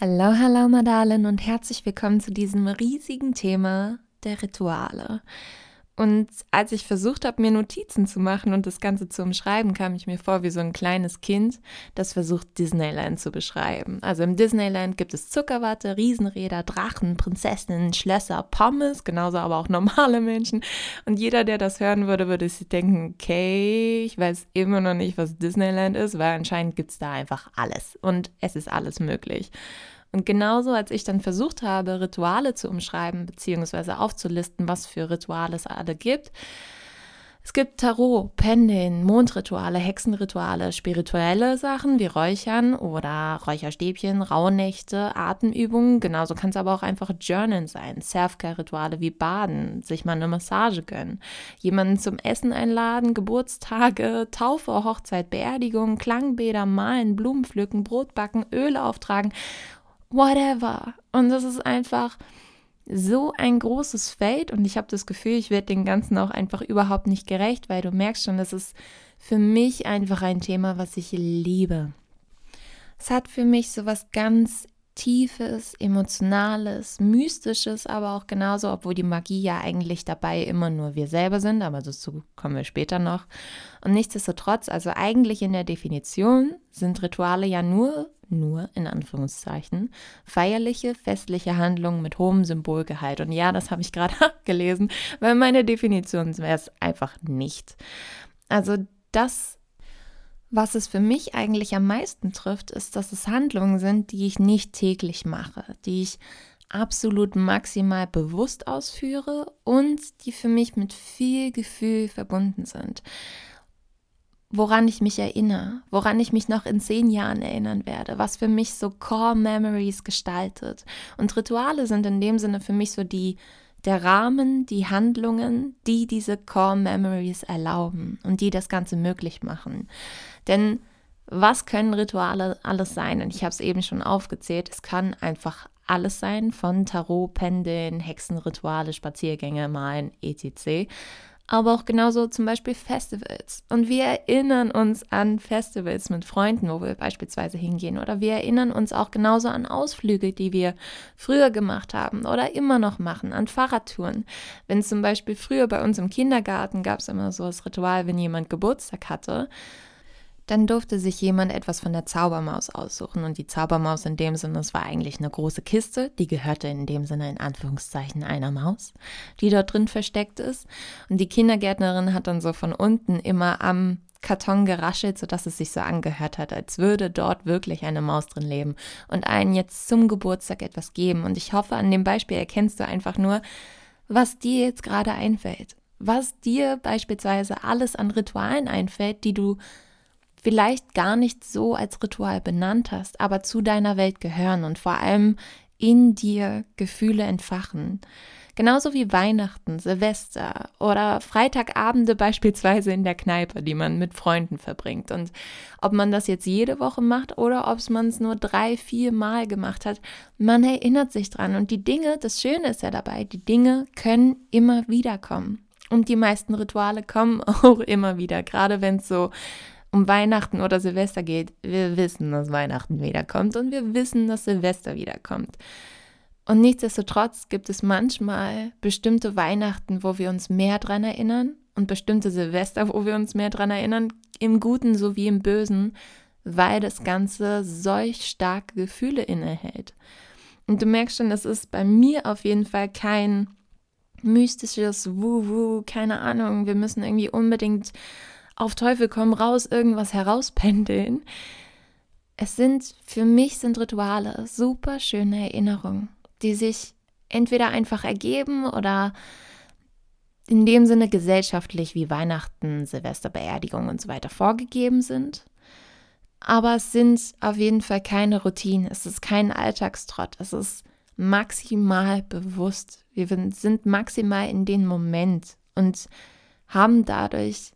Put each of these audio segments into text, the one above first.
Hallo, hallo Madalen und herzlich willkommen zu diesem riesigen Thema der Rituale. Und als ich versucht habe, mir Notizen zu machen und das Ganze zu umschreiben, kam ich mir vor wie so ein kleines Kind, das versucht, Disneyland zu beschreiben. Also im Disneyland gibt es Zuckerwatte, Riesenräder, Drachen, Prinzessinnen, Schlösser, Pommes, genauso aber auch normale Menschen. Und jeder, der das hören würde, würde sich denken, okay, ich weiß immer noch nicht, was Disneyland ist, weil anscheinend gibt es da einfach alles. Und es ist alles möglich. Und genauso, als ich dann versucht habe, Rituale zu umschreiben bzw. aufzulisten, was für Rituale es alle gibt, es gibt Tarot, Pendeln, Mondrituale, Hexenrituale, spirituelle Sachen wie Räuchern oder Räucherstäbchen, Rauhnächte, Atemübungen. Genauso kann es aber auch einfach Journalen sein, Selfcare-Rituale wie Baden, sich mal eine Massage gönnen, jemanden zum Essen einladen, Geburtstage, Taufe, Hochzeit, Beerdigung, Klangbäder, Malen, Blumen pflücken, Brot backen, Öle auftragen whatever. Und das ist einfach so ein großes Feld und ich habe das Gefühl, ich werde den Ganzen auch einfach überhaupt nicht gerecht, weil du merkst schon, das ist für mich einfach ein Thema, was ich liebe. Es hat für mich so was ganz Tiefes, Emotionales, Mystisches, aber auch genauso, obwohl die Magie ja eigentlich dabei immer nur wir selber sind, aber dazu kommen wir später noch. Und nichtsdestotrotz, also eigentlich in der Definition sind Rituale ja nur nur in Anführungszeichen, feierliche, festliche Handlungen mit hohem Symbolgehalt. Und ja, das habe ich gerade gelesen, weil meine Definition wäre es einfach nicht. Also das, was es für mich eigentlich am meisten trifft, ist, dass es Handlungen sind, die ich nicht täglich mache, die ich absolut maximal bewusst ausführe und die für mich mit viel Gefühl verbunden sind woran ich mich erinnere, woran ich mich noch in zehn Jahren erinnern werde, was für mich so Core Memories gestaltet. Und Rituale sind in dem Sinne für mich so die, der Rahmen, die Handlungen, die diese Core Memories erlauben und die das Ganze möglich machen. Denn was können Rituale alles sein? Und ich habe es eben schon aufgezählt, es kann einfach alles sein, von Tarot, Pendeln, Hexenrituale, Spaziergänge, Malen, etc aber auch genauso zum Beispiel Festivals. Und wir erinnern uns an Festivals mit Freunden, wo wir beispielsweise hingehen. Oder wir erinnern uns auch genauso an Ausflüge, die wir früher gemacht haben oder immer noch machen, an Fahrradtouren. Wenn zum Beispiel früher bei uns im Kindergarten gab es immer so das Ritual, wenn jemand Geburtstag hatte, dann durfte sich jemand etwas von der Zaubermaus aussuchen. Und die Zaubermaus in dem Sinne, es war eigentlich eine große Kiste, die gehörte in dem Sinne in Anführungszeichen einer Maus, die dort drin versteckt ist. Und die Kindergärtnerin hat dann so von unten immer am Karton geraschelt, sodass es sich so angehört hat, als würde dort wirklich eine Maus drin leben und einen jetzt zum Geburtstag etwas geben. Und ich hoffe, an dem Beispiel erkennst du einfach nur, was dir jetzt gerade einfällt. Was dir beispielsweise alles an Ritualen einfällt, die du vielleicht gar nicht so als Ritual benannt hast, aber zu deiner Welt gehören und vor allem in dir Gefühle entfachen. Genauso wie Weihnachten, Silvester oder Freitagabende beispielsweise in der Kneipe, die man mit Freunden verbringt. Und ob man das jetzt jede Woche macht oder ob man es nur drei, vier Mal gemacht hat, man erinnert sich dran. Und die Dinge, das Schöne ist ja dabei, die Dinge können immer wieder kommen. Und die meisten Rituale kommen auch immer wieder, gerade wenn es so um Weihnachten oder Silvester geht, wir wissen, dass Weihnachten wiederkommt und wir wissen, dass Silvester wiederkommt. Und nichtsdestotrotz gibt es manchmal bestimmte Weihnachten, wo wir uns mehr dran erinnern und bestimmte Silvester, wo wir uns mehr dran erinnern, im Guten sowie im Bösen, weil das Ganze solch starke Gefühle innehält. Und du merkst schon, das ist bei mir auf jeden Fall kein mystisches Wuhu, keine Ahnung, wir müssen irgendwie unbedingt auf Teufel komm raus irgendwas herauspendeln. Es sind, für mich sind Rituale super schöne Erinnerungen, die sich entweder einfach ergeben oder in dem Sinne gesellschaftlich wie Weihnachten, Silvester, Beerdigung und so weiter vorgegeben sind. Aber es sind auf jeden Fall keine Routinen, es ist kein Alltagstrott, es ist maximal bewusst. Wir sind maximal in dem Moment und haben dadurch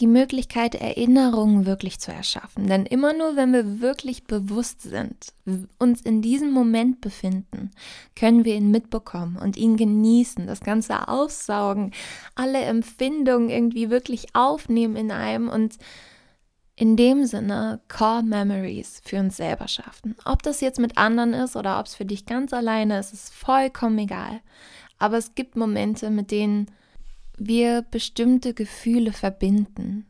die Möglichkeit, Erinnerungen wirklich zu erschaffen. Denn immer nur, wenn wir wirklich bewusst sind, uns in diesem Moment befinden, können wir ihn mitbekommen und ihn genießen, das Ganze aufsaugen, alle Empfindungen irgendwie wirklich aufnehmen in einem und in dem Sinne Core Memories für uns selber schaffen. Ob das jetzt mit anderen ist oder ob es für dich ganz alleine ist, ist vollkommen egal. Aber es gibt Momente, mit denen wir bestimmte Gefühle verbinden.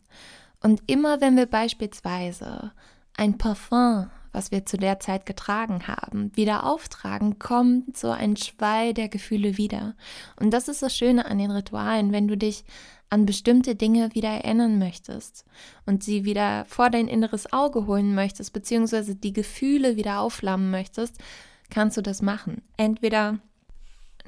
Und immer wenn wir beispielsweise ein Parfum, was wir zu der Zeit getragen haben, wieder auftragen, kommt so ein Schwall der Gefühle wieder. Und das ist das Schöne an den Ritualen, wenn du dich an bestimmte Dinge wieder erinnern möchtest und sie wieder vor dein inneres Auge holen möchtest, beziehungsweise die Gefühle wieder aufflammen möchtest, kannst du das machen. Entweder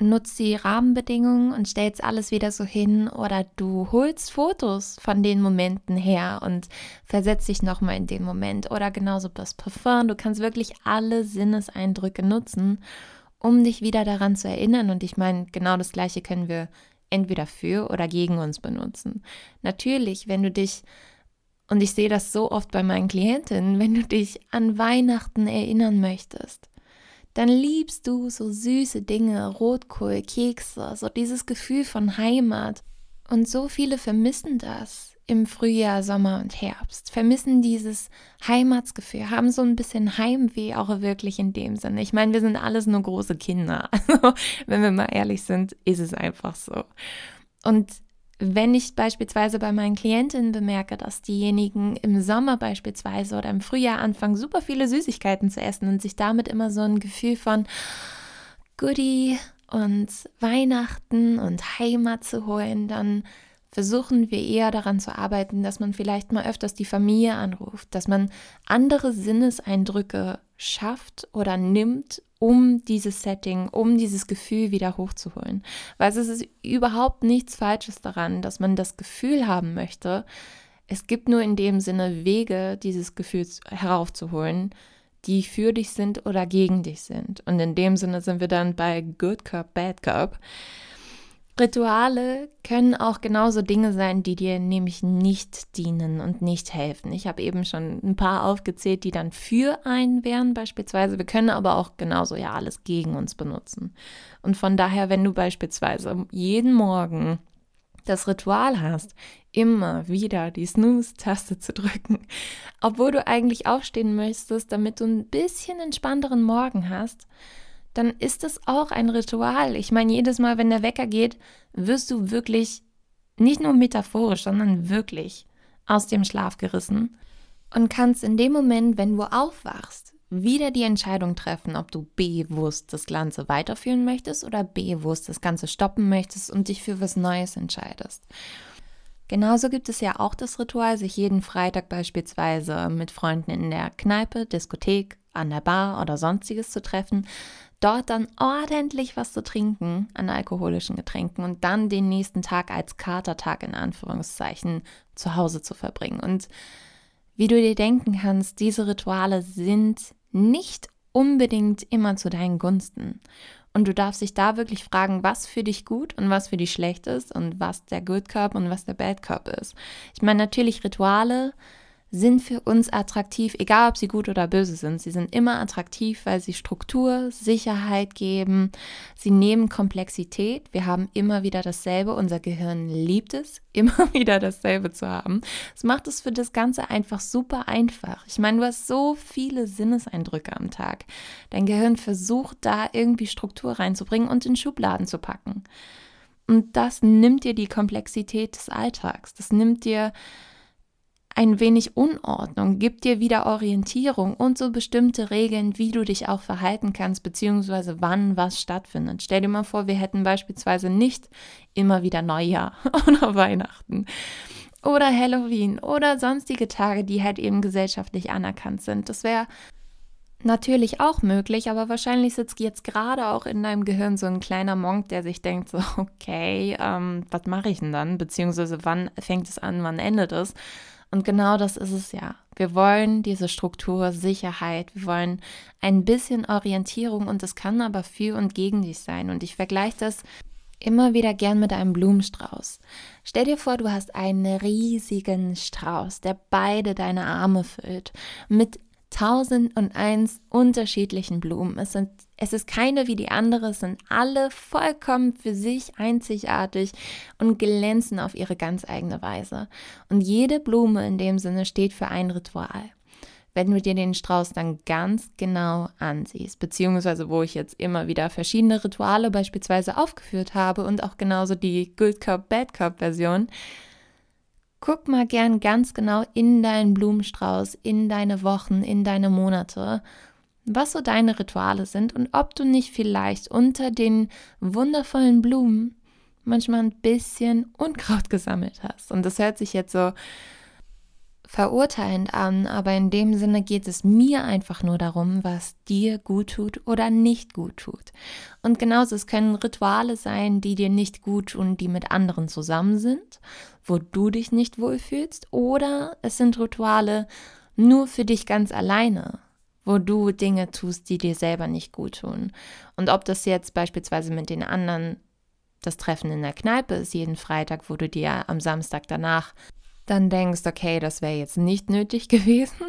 nutzt die Rahmenbedingungen und stellst alles wieder so hin oder du holst Fotos von den Momenten her und versetzt dich nochmal in den Moment oder genauso das Parfum. Du kannst wirklich alle Sinneseindrücke nutzen, um dich wieder daran zu erinnern. Und ich meine, genau das Gleiche können wir entweder für oder gegen uns benutzen. Natürlich, wenn du dich und ich sehe das so oft bei meinen Klientinnen, wenn du dich an Weihnachten erinnern möchtest, dann liebst du so süße Dinge, Rotkohl, Kekse, so dieses Gefühl von Heimat. Und so viele vermissen das im Frühjahr, Sommer und Herbst, vermissen dieses Heimatsgefühl, haben so ein bisschen Heimweh auch wirklich in dem Sinne. Ich meine, wir sind alles nur große Kinder. Also, wenn wir mal ehrlich sind, ist es einfach so. Und wenn ich beispielsweise bei meinen Klientinnen bemerke, dass diejenigen im Sommer beispielsweise oder im Frühjahr anfangen, super viele Süßigkeiten zu essen und sich damit immer so ein Gefühl von Goodie und Weihnachten und Heimat zu holen, dann versuchen wir eher daran zu arbeiten, dass man vielleicht mal öfters die Familie anruft, dass man andere Sinneseindrücke schafft oder nimmt, um dieses Setting, um dieses Gefühl wieder hochzuholen. Weil es ist überhaupt nichts Falsches daran, dass man das Gefühl haben möchte. Es gibt nur in dem Sinne Wege, dieses Gefühl heraufzuholen, die für dich sind oder gegen dich sind. Und in dem Sinne sind wir dann bei Good Cup, Bad Cup. Rituale können auch genauso Dinge sein, die dir nämlich nicht dienen und nicht helfen. Ich habe eben schon ein paar aufgezählt, die dann für einen wären beispielsweise. Wir können aber auch genauso ja alles gegen uns benutzen. Und von daher, wenn du beispielsweise jeden Morgen das Ritual hast, immer wieder die Snooze-Taste zu drücken, obwohl du eigentlich aufstehen möchtest, damit du ein bisschen entspannteren Morgen hast, dann ist es auch ein Ritual. Ich meine, jedes Mal, wenn der Wecker geht, wirst du wirklich, nicht nur metaphorisch, sondern wirklich aus dem Schlaf gerissen und kannst in dem Moment, wenn du aufwachst, wieder die Entscheidung treffen, ob du bewusst das Ganze weiterführen möchtest oder bewusst das Ganze stoppen möchtest und dich für was Neues entscheidest. Genauso gibt es ja auch das Ritual, sich jeden Freitag beispielsweise mit Freunden in der Kneipe, Diskothek, an der Bar oder sonstiges zu treffen, dort dann ordentlich was zu trinken an alkoholischen Getränken und dann den nächsten Tag als Katertag in Anführungszeichen zu Hause zu verbringen. Und wie du dir denken kannst, diese Rituale sind nicht unbedingt immer zu deinen Gunsten. Und du darfst dich da wirklich fragen, was für dich gut und was für dich schlecht ist und was der Good Cup und was der Bad Cup ist. Ich meine, natürlich Rituale sind für uns attraktiv, egal ob sie gut oder böse sind. Sie sind immer attraktiv, weil sie Struktur, Sicherheit geben. Sie nehmen Komplexität. Wir haben immer wieder dasselbe. Unser Gehirn liebt es, immer wieder dasselbe zu haben. Es macht es für das Ganze einfach super einfach. Ich meine, du hast so viele Sinneseindrücke am Tag. Dein Gehirn versucht da irgendwie Struktur reinzubringen und in Schubladen zu packen. Und das nimmt dir die Komplexität des Alltags. Das nimmt dir ein wenig Unordnung, gibt dir wieder Orientierung und so bestimmte Regeln, wie du dich auch verhalten kannst, beziehungsweise wann was stattfindet. Stell dir mal vor, wir hätten beispielsweise nicht immer wieder Neujahr oder Weihnachten oder Halloween oder sonstige Tage, die halt eben gesellschaftlich anerkannt sind. Das wäre natürlich auch möglich, aber wahrscheinlich sitzt jetzt gerade auch in deinem Gehirn so ein kleiner Monk, der sich denkt so, okay, ähm, was mache ich denn dann? Beziehungsweise wann fängt es an, wann endet es? Und genau das ist es ja. Wir wollen diese Struktur, Sicherheit, wir wollen ein bisschen Orientierung und das kann aber für und gegen dich sein. Und ich vergleiche das immer wieder gern mit einem Blumenstrauß. Stell dir vor, du hast einen riesigen Strauß, der beide deine Arme füllt, mit tausend und eins unterschiedlichen Blumen. Es, sind, es ist keine wie die andere, es sind alle vollkommen für sich einzigartig und glänzen auf ihre ganz eigene Weise. Und jede Blume in dem Sinne steht für ein Ritual wenn du dir den Strauß dann ganz genau ansiehst, beziehungsweise wo ich jetzt immer wieder verschiedene Rituale beispielsweise aufgeführt habe und auch genauso die Good Cup, Bad Cup Version, guck mal gern ganz genau in deinen Blumenstrauß, in deine Wochen, in deine Monate, was so deine Rituale sind und ob du nicht vielleicht unter den wundervollen Blumen manchmal ein bisschen Unkraut gesammelt hast. Und das hört sich jetzt so verurteilend an, aber in dem Sinne geht es mir einfach nur darum, was dir gut tut oder nicht gut tut. Und genauso, es können Rituale sein, die dir nicht gut tun, die mit anderen zusammen sind, wo du dich nicht wohlfühlst, oder es sind Rituale nur für dich ganz alleine, wo du Dinge tust, die dir selber nicht gut tun. Und ob das jetzt beispielsweise mit den anderen das Treffen in der Kneipe ist jeden Freitag, wo du dir am Samstag danach dann denkst, okay, das wäre jetzt nicht nötig gewesen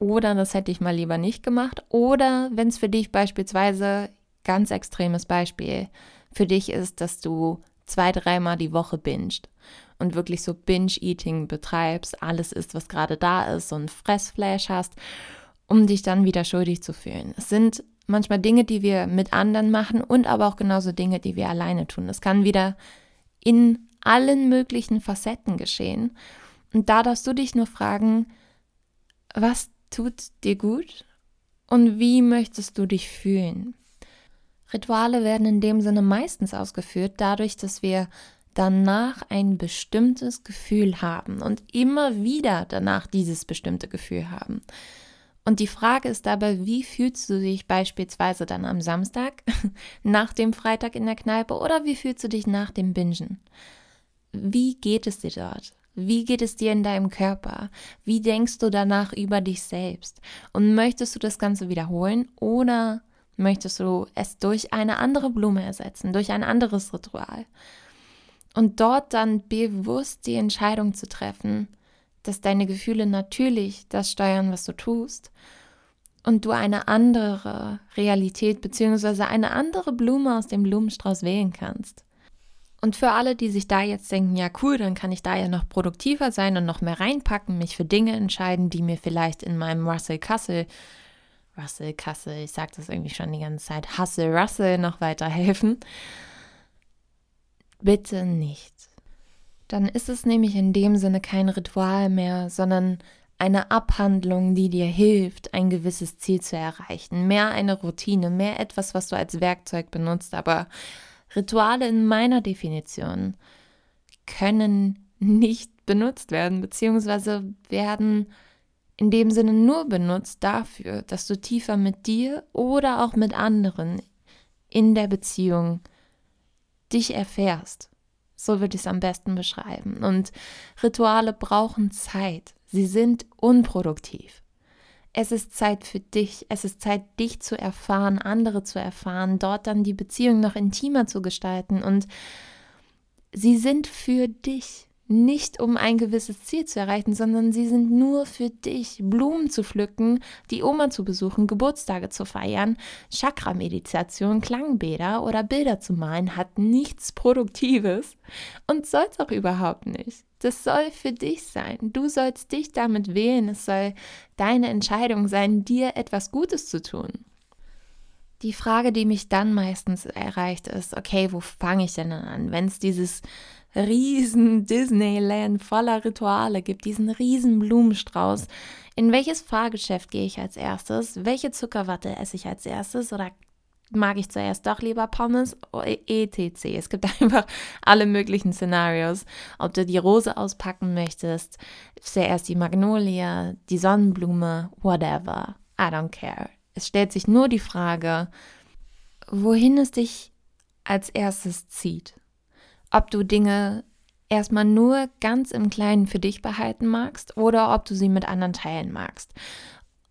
oder das hätte ich mal lieber nicht gemacht oder wenn es für dich beispielsweise ganz extremes Beispiel für dich ist, dass du zwei, dreimal die Woche bingst und wirklich so Binge-Eating betreibst, alles ist, was gerade da ist, ein Fressflash hast, um dich dann wieder schuldig zu fühlen. Es sind manchmal Dinge, die wir mit anderen machen und aber auch genauso Dinge, die wir alleine tun. Es kann wieder in allen möglichen Facetten geschehen. Und da darfst du dich nur fragen, was tut dir gut und wie möchtest du dich fühlen? Rituale werden in dem Sinne meistens ausgeführt dadurch, dass wir danach ein bestimmtes Gefühl haben und immer wieder danach dieses bestimmte Gefühl haben. Und die Frage ist dabei, wie fühlst du dich beispielsweise dann am Samstag, nach dem Freitag in der Kneipe oder wie fühlst du dich nach dem Bingen? Wie geht es dir dort? Wie geht es dir in deinem Körper? Wie denkst du danach über dich selbst? Und möchtest du das Ganze wiederholen oder möchtest du es durch eine andere Blume ersetzen, durch ein anderes Ritual? Und dort dann bewusst die Entscheidung zu treffen, dass deine Gefühle natürlich das steuern, was du tust und du eine andere Realität bzw. eine andere Blume aus dem Blumenstrauß wählen kannst. Und für alle, die sich da jetzt denken, ja cool, dann kann ich da ja noch produktiver sein und noch mehr reinpacken, mich für Dinge entscheiden, die mir vielleicht in meinem Russell Kassel, Russell Kassel, ich sage das irgendwie schon die ganze Zeit, Hustle Russell noch weiterhelfen. Bitte nicht. Dann ist es nämlich in dem Sinne kein Ritual mehr, sondern eine Abhandlung, die dir hilft, ein gewisses Ziel zu erreichen. Mehr eine Routine, mehr etwas, was du als Werkzeug benutzt, aber Rituale in meiner Definition können nicht benutzt werden, beziehungsweise werden in dem Sinne nur benutzt dafür, dass du tiefer mit dir oder auch mit anderen in der Beziehung dich erfährst. So würde ich es am besten beschreiben. Und Rituale brauchen Zeit. Sie sind unproduktiv. Es ist Zeit für dich. Es ist Zeit, dich zu erfahren, andere zu erfahren, dort dann die Beziehung noch intimer zu gestalten. Und sie sind für dich. Nicht um ein gewisses Ziel zu erreichen, sondern sie sind nur für dich. Blumen zu pflücken, die Oma zu besuchen, Geburtstage zu feiern, Chakra-Meditation, Klangbäder oder Bilder zu malen hat nichts Produktives und soll es auch überhaupt nicht. Das soll für dich sein. Du sollst dich damit wählen. Es soll deine Entscheidung sein, dir etwas Gutes zu tun. Die Frage, die mich dann meistens erreicht, ist, okay, wo fange ich denn an? Wenn es dieses riesen Disneyland voller Rituale gibt, diesen riesen Blumenstrauß, in welches Fahrgeschäft gehe ich als erstes? Welche Zuckerwatte esse ich als erstes? Oder mag ich zuerst doch lieber Pommes, etc. Es gibt einfach alle möglichen Szenarios. Ob du die Rose auspacken möchtest, zuerst die Magnolie, die Sonnenblume, whatever. I don't care. Es stellt sich nur die Frage, wohin es dich als erstes zieht. Ob du Dinge erstmal nur ganz im Kleinen für dich behalten magst oder ob du sie mit anderen teilen magst.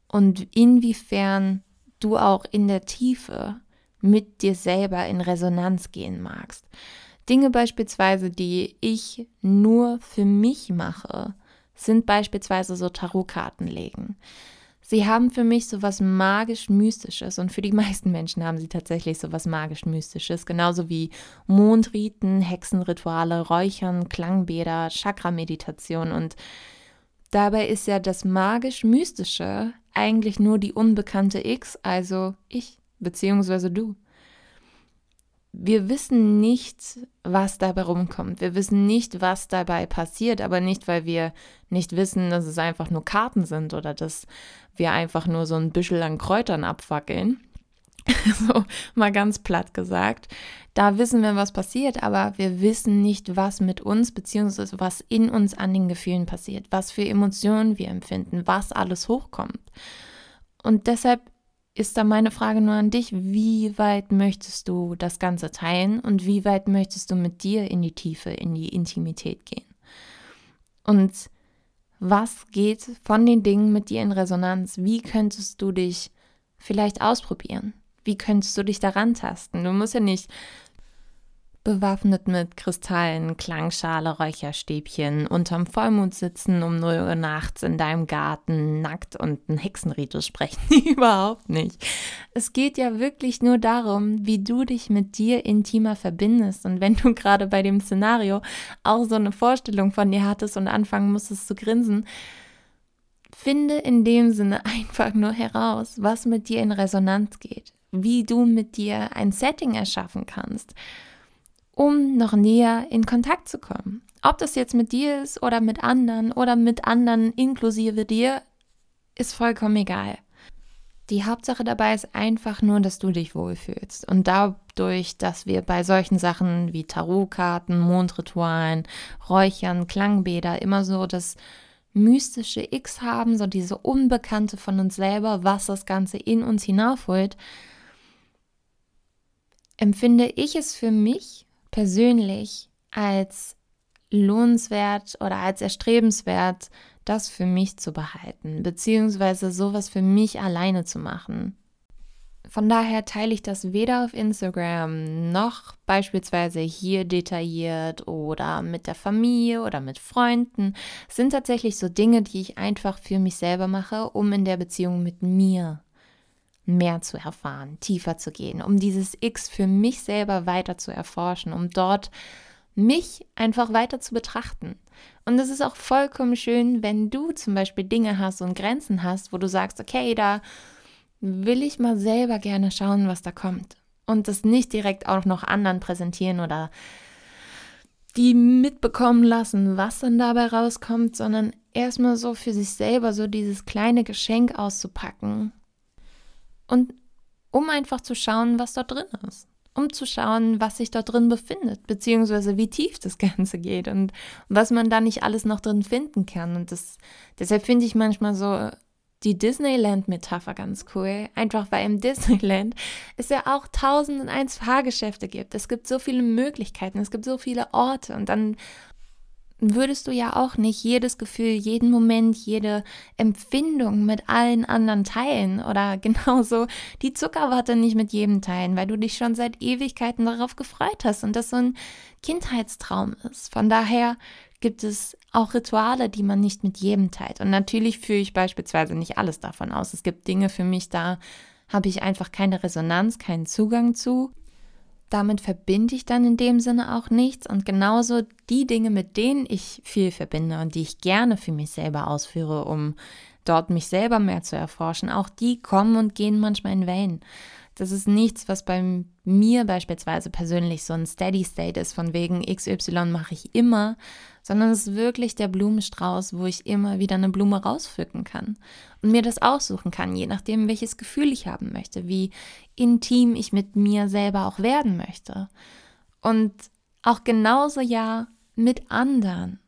Und inwiefern du auch in der Tiefe mit dir selber in Resonanz gehen magst. Dinge beispielsweise, die ich nur für mich mache, sind beispielsweise so Tarotkarten legen. Sie haben für mich so was magisch-mystisches und für die meisten Menschen haben sie tatsächlich so was magisch-mystisches, genauso wie Mondriten, Hexenrituale, Räuchern, Klangbäder, Chakra-Meditation und dabei ist ja das magisch-mystische eigentlich nur die unbekannte X, also ich beziehungsweise du. Wir wissen nicht, was dabei rumkommt. Wir wissen nicht, was dabei passiert, aber nicht, weil wir nicht wissen, dass es einfach nur Karten sind oder dass wir einfach nur so ein Büschel an Kräutern abwackeln. so mal ganz platt gesagt. Da wissen wir, was passiert, aber wir wissen nicht, was mit uns beziehungsweise was in uns an den Gefühlen passiert, was für Emotionen wir empfinden, was alles hochkommt. Und deshalb ist da meine Frage nur an dich, wie weit möchtest du das Ganze teilen und wie weit möchtest du mit dir in die Tiefe, in die Intimität gehen? Und was geht von den Dingen mit dir in Resonanz? Wie könntest du dich vielleicht ausprobieren? Wie könntest du dich daran tasten? Du musst ja nicht bewaffnet mit Kristallen, Klangschale, Räucherstäbchen, unterm Vollmond sitzen um 0 Uhr nachts in deinem Garten, nackt und einen Hexenritus sprechen. Überhaupt nicht. Es geht ja wirklich nur darum, wie du dich mit dir intimer verbindest. Und wenn du gerade bei dem Szenario auch so eine Vorstellung von dir hattest und anfangen musstest zu grinsen, finde in dem Sinne einfach nur heraus, was mit dir in Resonanz geht, wie du mit dir ein Setting erschaffen kannst um noch näher in Kontakt zu kommen. Ob das jetzt mit dir ist oder mit anderen oder mit anderen inklusive dir, ist vollkommen egal. Die Hauptsache dabei ist einfach nur, dass du dich wohlfühlst. Und dadurch, dass wir bei solchen Sachen wie Tarotkarten, Mondritualen, Räuchern, Klangbäder immer so das mystische X haben, so diese Unbekannte von uns selber, was das Ganze in uns hinaufholt, empfinde ich es für mich persönlich als lohnenswert oder als erstrebenswert, das für mich zu behalten, beziehungsweise sowas für mich alleine zu machen. Von daher teile ich das weder auf Instagram noch beispielsweise hier detailliert oder mit der Familie oder mit Freunden. Es sind tatsächlich so Dinge, die ich einfach für mich selber mache, um in der Beziehung mit mir mehr zu erfahren, tiefer zu gehen, um dieses X für mich selber weiter zu erforschen, um dort mich einfach weiter zu betrachten. Und es ist auch vollkommen schön, wenn du zum Beispiel Dinge hast und Grenzen hast, wo du sagst, okay, da will ich mal selber gerne schauen, was da kommt. Und das nicht direkt auch noch anderen präsentieren oder die mitbekommen lassen, was dann dabei rauskommt, sondern erstmal so für sich selber so dieses kleine Geschenk auszupacken und um einfach zu schauen, was dort drin ist. Um zu schauen, was sich dort drin befindet, beziehungsweise wie tief das Ganze geht und was man da nicht alles noch drin finden kann. Und das, deshalb finde ich manchmal so die Disneyland-Metapher ganz cool. Einfach weil im Disneyland es ja auch tausend und eins Fahrgeschäfte gibt. Es gibt so viele Möglichkeiten, es gibt so viele Orte und dann würdest du ja auch nicht jedes Gefühl, jeden Moment, jede Empfindung mit allen anderen teilen oder genauso die Zuckerwatte nicht mit jedem teilen, weil du dich schon seit Ewigkeiten darauf gefreut hast und das so ein Kindheitstraum ist. Von daher gibt es auch Rituale, die man nicht mit jedem teilt. Und natürlich führe ich beispielsweise nicht alles davon aus. Es gibt Dinge für mich, da habe ich einfach keine Resonanz, keinen Zugang zu damit verbinde ich dann in dem Sinne auch nichts. Und genauso die Dinge, mit denen ich viel verbinde und die ich gerne für mich selber ausführe, um dort mich selber mehr zu erforschen, auch die kommen und gehen manchmal in Wellen. Das ist nichts, was bei mir beispielsweise persönlich so ein Steady State ist, von wegen XY mache ich immer, sondern es ist wirklich der Blumenstrauß, wo ich immer wieder eine Blume rauspflücken kann und mir das aussuchen kann, je nachdem, welches Gefühl ich haben möchte, wie intim ich mit mir selber auch werden möchte. Und auch genauso ja mit anderen.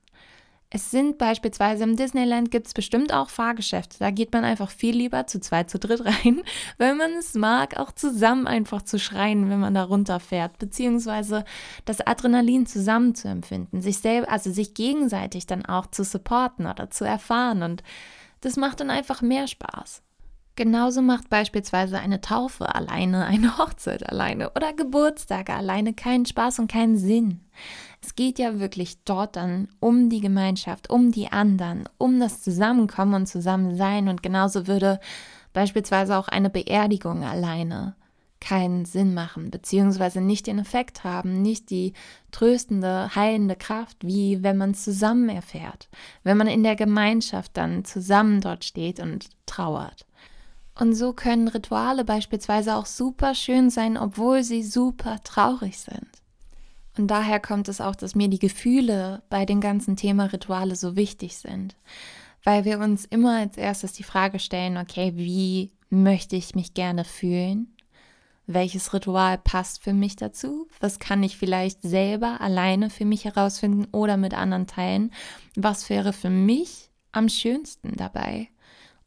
Es sind beispielsweise im Disneyland gibt es bestimmt auch Fahrgeschäfte. Da geht man einfach viel lieber zu zweit, zu dritt rein, weil man es mag, auch zusammen einfach zu schreien, wenn man da runterfährt, beziehungsweise das Adrenalin zusammen zu empfinden, sich selber, also sich gegenseitig dann auch zu supporten oder zu erfahren. Und das macht dann einfach mehr Spaß. Genauso macht beispielsweise eine Taufe alleine, eine Hochzeit alleine oder Geburtstage alleine keinen Spaß und keinen Sinn. Es geht ja wirklich dort dann um die Gemeinschaft, um die anderen, um das Zusammenkommen und Zusammensein und genauso würde beispielsweise auch eine Beerdigung alleine keinen Sinn machen, beziehungsweise nicht den Effekt haben, nicht die tröstende, heilende Kraft, wie wenn man zusammen erfährt, wenn man in der Gemeinschaft dann zusammen dort steht und trauert. Und so können Rituale beispielsweise auch super schön sein, obwohl sie super traurig sind. Und daher kommt es auch, dass mir die Gefühle bei dem ganzen Thema Rituale so wichtig sind, weil wir uns immer als erstes die Frage stellen, okay, wie möchte ich mich gerne fühlen? Welches Ritual passt für mich dazu? Was kann ich vielleicht selber alleine für mich herausfinden oder mit anderen teilen? Was wäre für mich am schönsten dabei?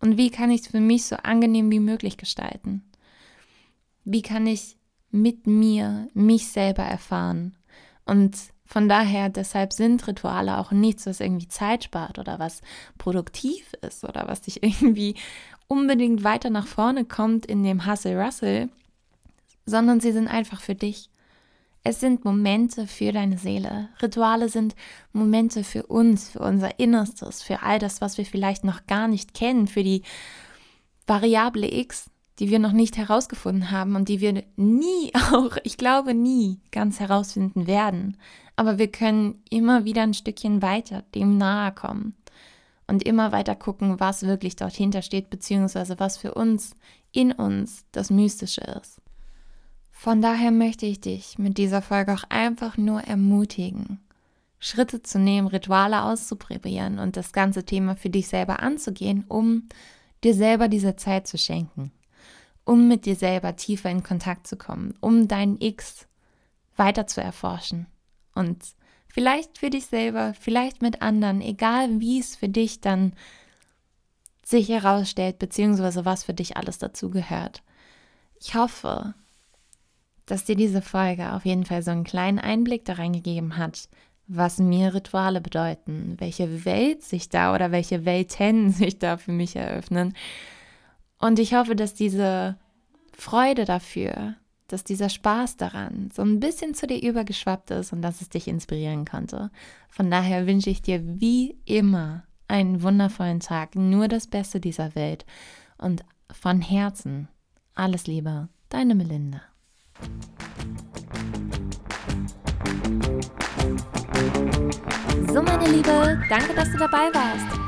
Und wie kann ich es für mich so angenehm wie möglich gestalten? Wie kann ich mit mir mich selber erfahren? Und von daher, deshalb sind Rituale auch nichts, was irgendwie Zeit spart oder was produktiv ist oder was dich irgendwie unbedingt weiter nach vorne kommt in dem Hustle-Russell, sondern sie sind einfach für dich. Es sind Momente für deine Seele. Rituale sind Momente für uns, für unser Innerstes, für all das, was wir vielleicht noch gar nicht kennen, für die Variable X, die wir noch nicht herausgefunden haben und die wir nie auch, ich glaube nie, ganz herausfinden werden. Aber wir können immer wieder ein Stückchen weiter dem nahe kommen und immer weiter gucken, was wirklich dort steht, beziehungsweise was für uns, in uns das Mystische ist. Von daher möchte ich dich mit dieser Folge auch einfach nur ermutigen, Schritte zu nehmen, Rituale auszuprobieren und das ganze Thema für dich selber anzugehen, um dir selber diese Zeit zu schenken, um mit dir selber tiefer in Kontakt zu kommen, um dein X weiter zu erforschen und vielleicht für dich selber, vielleicht mit anderen, egal wie es für dich dann sich herausstellt, beziehungsweise was für dich alles dazu gehört. Ich hoffe, dass dir diese Folge auf jeden Fall so einen kleinen Einblick da reingegeben hat, was mir Rituale bedeuten, welche Welt sich da oder welche Welten sich da für mich eröffnen. Und ich hoffe, dass diese Freude dafür, dass dieser Spaß daran so ein bisschen zu dir übergeschwappt ist und dass es dich inspirieren konnte. Von daher wünsche ich dir wie immer einen wundervollen Tag, nur das Beste dieser Welt und von Herzen alles Liebe, deine Melinda. So, meine Liebe, danke, dass du dabei warst.